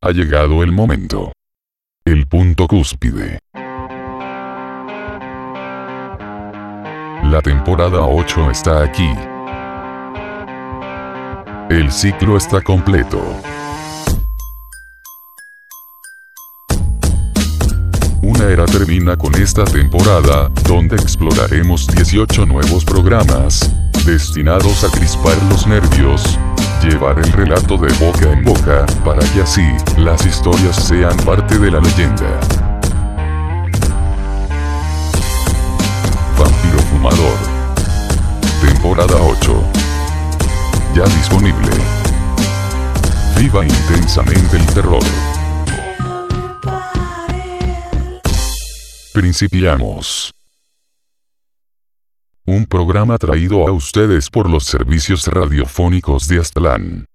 Ha llegado el momento. El punto cúspide. La temporada 8 está aquí. El ciclo está completo. Una era termina con esta temporada, donde exploraremos 18 nuevos programas, destinados a crispar los nervios, llevar el relato de boca en boca, para que así, las historias sean parte de la leyenda. Vampiro Fumador. Temporada 8. Ya disponible. Viva intensamente el terror. Principiamos. Un programa traído a ustedes por los servicios radiofónicos de Aztlán.